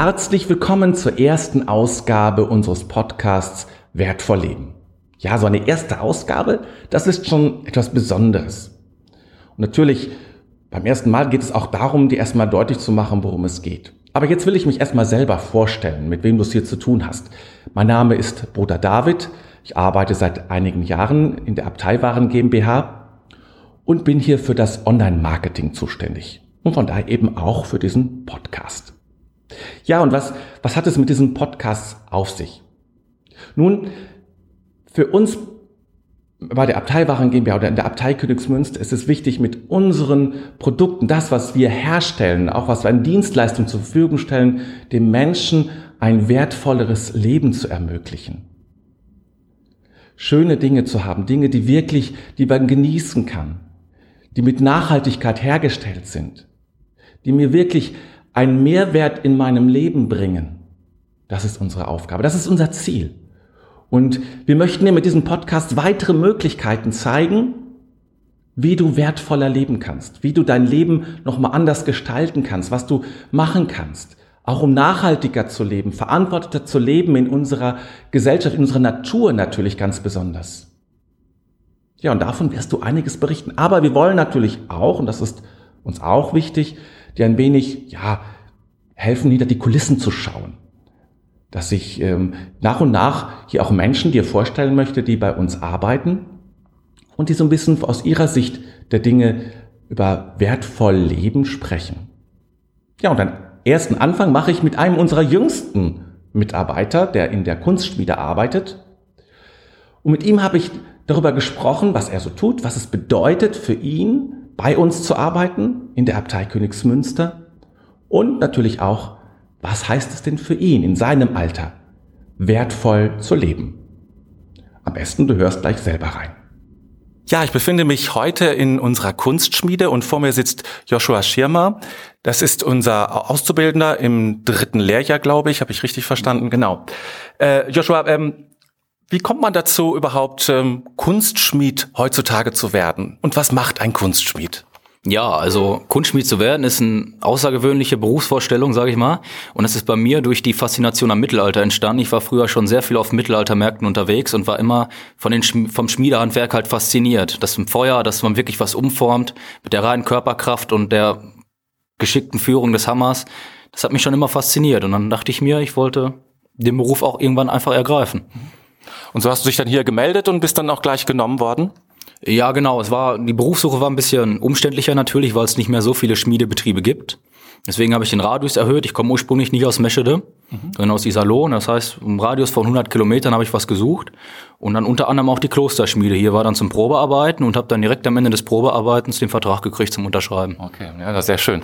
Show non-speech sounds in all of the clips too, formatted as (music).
Herzlich willkommen zur ersten Ausgabe unseres Podcasts Wertvoll Leben. Ja, so eine erste Ausgabe, das ist schon etwas Besonderes. Und natürlich, beim ersten Mal geht es auch darum, dir erstmal deutlich zu machen, worum es geht. Aber jetzt will ich mich erstmal selber vorstellen, mit wem du es hier zu tun hast. Mein Name ist Bruder David. Ich arbeite seit einigen Jahren in der Abteilwaren GmbH und bin hier für das Online-Marketing zuständig. Und von daher eben auch für diesen Podcast. Ja, und was, was hat es mit diesem Podcast auf sich? Nun, für uns bei der Abteilwaren GmbH oder in der Abtei Königsmünster ist es wichtig, mit unseren Produkten, das, was wir herstellen, auch was wir an Dienstleistungen zur Verfügung stellen, dem Menschen ein wertvolleres Leben zu ermöglichen. Schöne Dinge zu haben, Dinge, die wirklich, die man genießen kann, die mit Nachhaltigkeit hergestellt sind, die mir wirklich einen Mehrwert in meinem Leben bringen. Das ist unsere Aufgabe, das ist unser Ziel. Und wir möchten dir mit diesem Podcast weitere Möglichkeiten zeigen, wie du wertvoller leben kannst, wie du dein Leben nochmal anders gestalten kannst, was du machen kannst, auch um nachhaltiger zu leben, verantworteter zu leben in unserer Gesellschaft, in unserer Natur natürlich ganz besonders. Ja, und davon wirst du einiges berichten. Aber wir wollen natürlich auch, und das ist uns auch wichtig, dir ein wenig, ja, helfen, hinter die Kulissen zu schauen. Dass ich ähm, nach und nach hier auch Menschen dir vorstellen möchte, die bei uns arbeiten und die so ein bisschen aus ihrer Sicht der Dinge über wertvoll Leben sprechen. Ja, und einen ersten Anfang mache ich mit einem unserer jüngsten Mitarbeiter, der in der Kunstschmiede arbeitet. Und mit ihm habe ich darüber gesprochen, was er so tut, was es bedeutet für ihn, bei uns zu arbeiten in der Abtei Königsmünster und natürlich auch, was heißt es denn für ihn in seinem Alter, wertvoll zu leben. Am besten du hörst gleich selber rein. Ja, ich befinde mich heute in unserer Kunstschmiede und vor mir sitzt Joshua Schirmer. Das ist unser Auszubildender im dritten Lehrjahr, glaube ich. Habe ich richtig verstanden? Genau. Äh, Joshua, ähm, wie kommt man dazu, überhaupt ähm, Kunstschmied heutzutage zu werden? Und was macht ein Kunstschmied? Ja, also Kunstschmied zu werden ist eine außergewöhnliche Berufsvorstellung, sage ich mal. Und es ist bei mir durch die Faszination am Mittelalter entstanden. Ich war früher schon sehr viel auf Mittelaltermärkten unterwegs und war immer von den vom Schmiedehandwerk halt fasziniert. Das im Feuer, dass man wirklich was umformt mit der reinen Körperkraft und der geschickten Führung des Hammers. Das hat mich schon immer fasziniert. Und dann dachte ich mir, ich wollte den Beruf auch irgendwann einfach ergreifen. Und so hast du dich dann hier gemeldet und bist dann auch gleich genommen worden? Ja, genau. Es war, die Berufssuche war ein bisschen umständlicher natürlich, weil es nicht mehr so viele Schmiedebetriebe gibt. Deswegen habe ich den Radius erhöht. Ich komme ursprünglich nicht aus Meschede, mhm. sondern aus Iserlohn. Das heißt, im Radius von 100 Kilometern habe ich was gesucht. Und dann unter anderem auch die Klosterschmiede. Hier war dann zum Probearbeiten und habe dann direkt am Ende des Probearbeitens den Vertrag gekriegt zum Unterschreiben. Okay, ja, das ist sehr schön.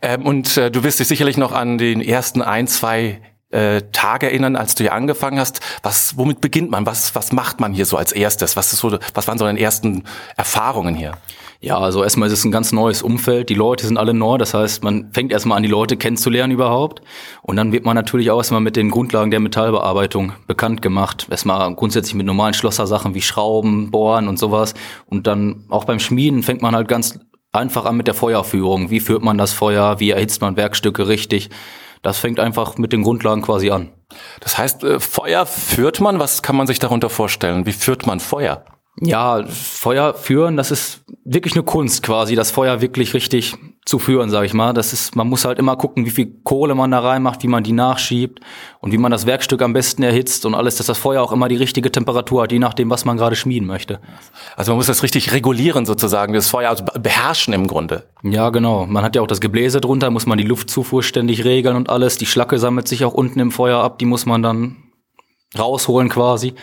Ähm, und äh, du wirst dich sicherlich noch an den ersten ein, zwei äh, erinnern, als du hier angefangen hast. Was, womit beginnt man? Was, was macht man hier so als erstes? Was ist so, was waren so deine ersten Erfahrungen hier? Ja, also erstmal ist es ein ganz neues Umfeld. Die Leute sind alle neu. Das heißt, man fängt erstmal an, die Leute kennenzulernen überhaupt. Und dann wird man natürlich auch erstmal mit den Grundlagen der Metallbearbeitung bekannt gemacht. Erstmal grundsätzlich mit normalen Schlossersachen wie Schrauben, Bohren und sowas. Und dann auch beim Schmieden fängt man halt ganz einfach an mit der Feuerführung. Wie führt man das Feuer? Wie erhitzt man Werkstücke richtig? Das fängt einfach mit den Grundlagen quasi an. Das heißt, äh, Feuer führt man, was kann man sich darunter vorstellen? Wie führt man Feuer? Ja, Feuer führen, das ist wirklich eine Kunst quasi, das Feuer wirklich richtig zu führen, sage ich mal. Das ist, man muss halt immer gucken, wie viel Kohle man da reinmacht, wie man die nachschiebt und wie man das Werkstück am besten erhitzt und alles, dass das Feuer auch immer die richtige Temperatur hat, je nachdem, was man gerade schmieden möchte. Also man muss das richtig regulieren sozusagen, das Feuer, also beherrschen im Grunde. Ja, genau. Man hat ja auch das Gebläse drunter, muss man die Luftzufuhr ständig regeln und alles. Die Schlacke sammelt sich auch unten im Feuer ab, die muss man dann rausholen quasi.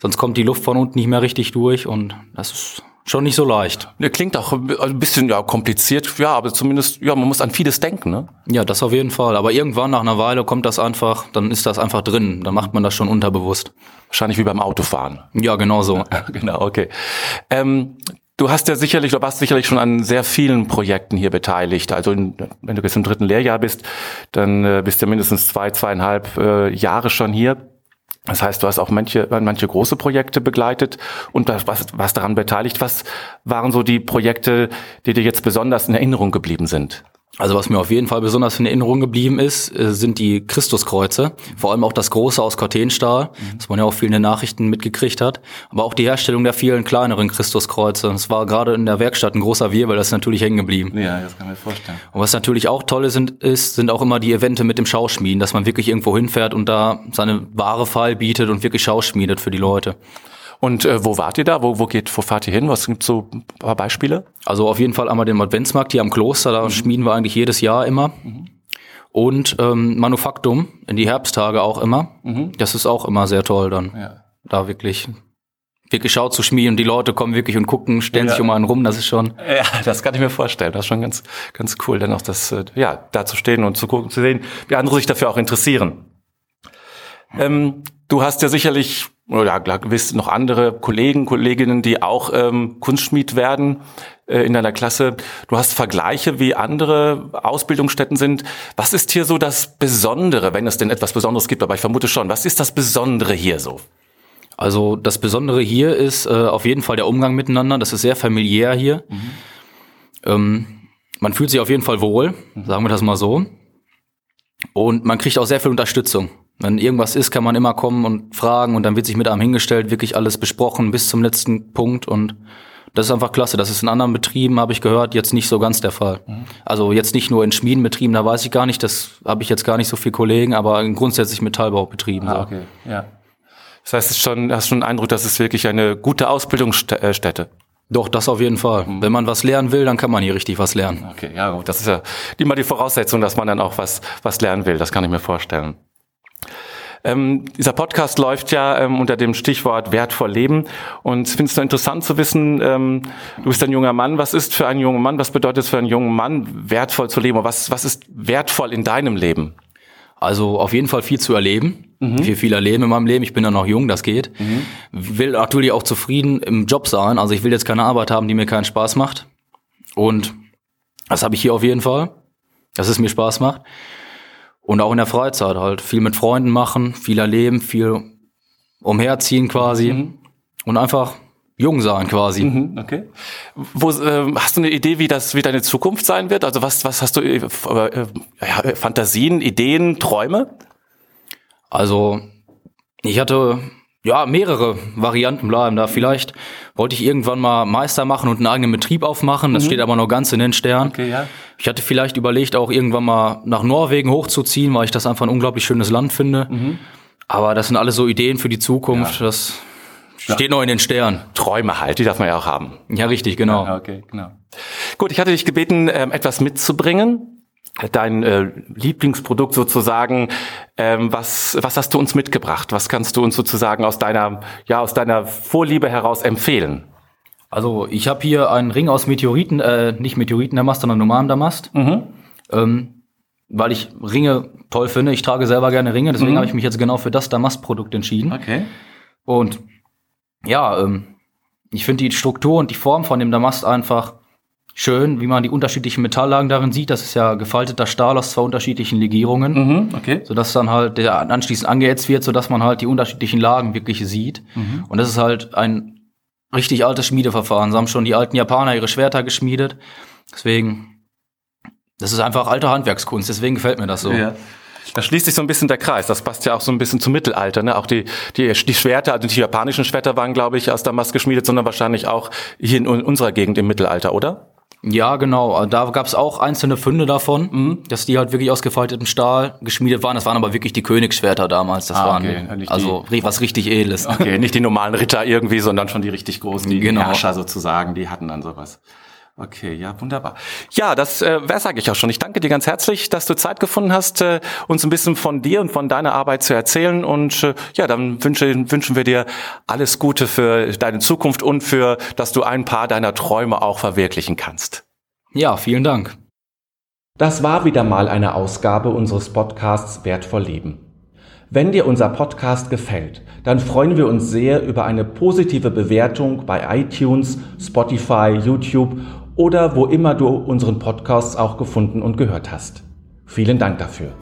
Sonst kommt die Luft von unten nicht mehr richtig durch und das ist schon nicht so leicht. Klingt auch ein bisschen ja, kompliziert, ja, aber zumindest, ja, man muss an vieles denken, ne? Ja, das auf jeden Fall. Aber irgendwann nach einer Weile kommt das einfach, dann ist das einfach drin. Dann macht man das schon unterbewusst. Wahrscheinlich wie beim Autofahren. Ja, genau so. (laughs) genau, okay. Ähm, Du hast ja sicherlich, du warst sicherlich schon an sehr vielen Projekten hier beteiligt. Also in, wenn du bis im dritten Lehrjahr bist, dann äh, bist du mindestens zwei, zweieinhalb äh, Jahre schon hier. Das heißt, du hast auch manche, manche große projekte begleitet und was, was daran beteiligt. Was waren so die Projekte, die dir jetzt besonders in Erinnerung geblieben sind? Also was mir auf jeden Fall besonders in Erinnerung geblieben ist, äh, sind die Christuskreuze. Vor allem auch das große aus Cortenstahl, mhm. das man ja auch viel in den Nachrichten mitgekriegt hat. Aber auch die Herstellung der vielen kleineren Christuskreuze. Das war gerade in der Werkstatt ein großer Wirbel, das ist natürlich hängen geblieben. Ja, das kann man mir vorstellen. Und was natürlich auch toll sind, ist, sind auch immer die Evente mit dem Schauschmieden, dass man wirklich irgendwo hinfährt und da seine Ware Fall bietet und wirklich Schauschmiedet für die Leute. Und äh, wo wart ihr da? Wo, wo geht, wo fahrt ihr hin? Was gibt so ein paar Beispiele? Also auf jeden Fall einmal den Adventsmarkt hier am Kloster, da mhm. schmieden wir eigentlich jedes Jahr immer. Mhm. Und ähm, Manufaktum in die Herbsttage auch immer. Mhm. Das ist auch immer sehr toll dann. Ja. Da wirklich wirklich schaut zu schmieden. Die Leute kommen wirklich und gucken, stellen ja. sich um einen rum. Das ist schon. Ja, das kann ich mir vorstellen. Das ist schon ganz, ganz cool, dann auch das, äh, ja, da zu stehen und zu gucken, zu sehen, wie andere sich dafür auch interessieren. Ähm, du hast ja sicherlich oder gewiss noch andere Kollegen, Kolleginnen, die auch ähm, Kunstschmied werden äh, in deiner Klasse. Du hast Vergleiche, wie andere Ausbildungsstätten sind. Was ist hier so das Besondere, wenn es denn etwas Besonderes gibt? Aber ich vermute schon. Was ist das Besondere hier so? Also das Besondere hier ist äh, auf jeden Fall der Umgang miteinander. Das ist sehr familiär hier. Mhm. Ähm, man fühlt sich auf jeden Fall wohl, mhm. sagen wir das mal so. Und man kriegt auch sehr viel Unterstützung. Wenn irgendwas ist, kann man immer kommen und fragen und dann wird sich mit einem hingestellt, wirklich alles besprochen bis zum letzten Punkt und das ist einfach klasse. Das ist in anderen Betrieben, habe ich gehört, jetzt nicht so ganz der Fall. Mhm. Also jetzt nicht nur in Schmiedenbetrieben, da weiß ich gar nicht, das habe ich jetzt gar nicht so viele Kollegen, aber grundsätzlich Metallbaubetrieben. Ah, okay, ja. Das heißt, es ist schon, hast schon den Eindruck, dass es wirklich eine gute Ausbildungsstätte. Doch, das auf jeden Fall. Mhm. Wenn man was lernen will, dann kann man hier richtig was lernen. Okay, ja gut. Das ist ja immer die Voraussetzung, dass man dann auch was, was lernen will. Das kann ich mir vorstellen. Ähm, dieser Podcast läuft ja ähm, unter dem Stichwort wertvoll leben. Und ich finde es interessant zu wissen, ähm, du bist ein junger Mann. Was ist für einen jungen Mann, was bedeutet es für einen jungen Mann, wertvoll zu leben? Was, was ist wertvoll in deinem Leben? Also auf jeden Fall viel zu erleben, mhm. viel, viel erleben in meinem Leben. Ich bin ja noch jung, das geht. Mhm. Will natürlich auch zufrieden im Job sein. Also ich will jetzt keine Arbeit haben, die mir keinen Spaß macht. Und das habe ich hier auf jeden Fall, dass es mir Spaß macht. Und auch in der Freizeit halt viel mit Freunden machen, viel erleben, viel umherziehen quasi mhm. und einfach jung sein quasi. Mhm, okay. Wo, äh, hast du eine Idee, wie das, wie deine Zukunft sein wird? Also was, was hast du, äh, äh, ja, Fantasien, Ideen, Träume? Also ich hatte ja, mehrere Varianten bleiben da. Vielleicht wollte ich irgendwann mal Meister machen und einen eigenen Betrieb aufmachen. Das mhm. steht aber noch ganz in den Sternen. Okay, ja. Ich hatte vielleicht überlegt, auch irgendwann mal nach Norwegen hochzuziehen, weil ich das einfach ein unglaublich schönes Land finde. Mhm. Aber das sind alles so Ideen für die Zukunft. Ja. Das steht ja. noch in den Sternen. Träume halt, die darf man ja auch haben. Ja, richtig, genau. Okay, genau. Gut, ich hatte dich gebeten, ähm, etwas mitzubringen dein äh, Lieblingsprodukt sozusagen. Ähm, was, was hast du uns mitgebracht? Was kannst du uns sozusagen aus deiner, ja, aus deiner Vorliebe heraus empfehlen? Also ich habe hier einen Ring aus Meteoriten, äh, nicht Meteoritendamast, sondern normalem Damast. Mhm. Ähm, weil ich Ringe toll finde. Ich trage selber gerne Ringe, deswegen mhm. habe ich mich jetzt genau für das Damastprodukt entschieden. Okay. Und ja, ähm, ich finde die Struktur und die Form von dem Damast einfach schön, wie man die unterschiedlichen Metalllagen darin sieht. Das ist ja gefalteter Stahl aus zwei unterschiedlichen Legierungen, mhm, okay. sodass dann halt der anschließend angeätzt wird, sodass man halt die unterschiedlichen Lagen wirklich sieht. Mhm. Und das ist halt ein richtig altes Schmiedeverfahren. So haben schon die alten Japaner ihre Schwerter geschmiedet. Deswegen, das ist einfach alte Handwerkskunst. Deswegen gefällt mir das so. Ja. Da schließt sich so ein bisschen der Kreis. Das passt ja auch so ein bisschen zum Mittelalter. Ne? Auch die, die, die Schwerter, also die japanischen Schwerter waren, glaube ich, aus Damast geschmiedet, sondern wahrscheinlich auch hier in unserer Gegend im Mittelalter, oder? Ja, genau. Da gab es auch einzelne Funde davon, mhm. dass die halt wirklich aus gefaltetem Stahl geschmiedet waren. Das waren aber wirklich die Königsschwerter damals. Das ah, waren okay. also die, was richtig edles. Okay, nicht die normalen Ritter irgendwie, sondern schon die richtig großen, die genau. Herrscher sozusagen, die hatten dann sowas. Okay, ja, wunderbar. Ja, das äh, wäre sage ich auch schon. Ich danke dir ganz herzlich, dass du Zeit gefunden hast, äh, uns ein bisschen von dir und von deiner Arbeit zu erzählen. Und äh, ja, dann wünsche, wünschen wir dir alles Gute für deine Zukunft und für, dass du ein paar deiner Träume auch verwirklichen kannst. Ja, vielen Dank. Das war wieder mal eine Ausgabe unseres Podcasts Wertvoll Leben. Wenn dir unser Podcast gefällt, dann freuen wir uns sehr über eine positive Bewertung bei iTunes, Spotify, YouTube oder wo immer du unseren Podcast auch gefunden und gehört hast. Vielen Dank dafür.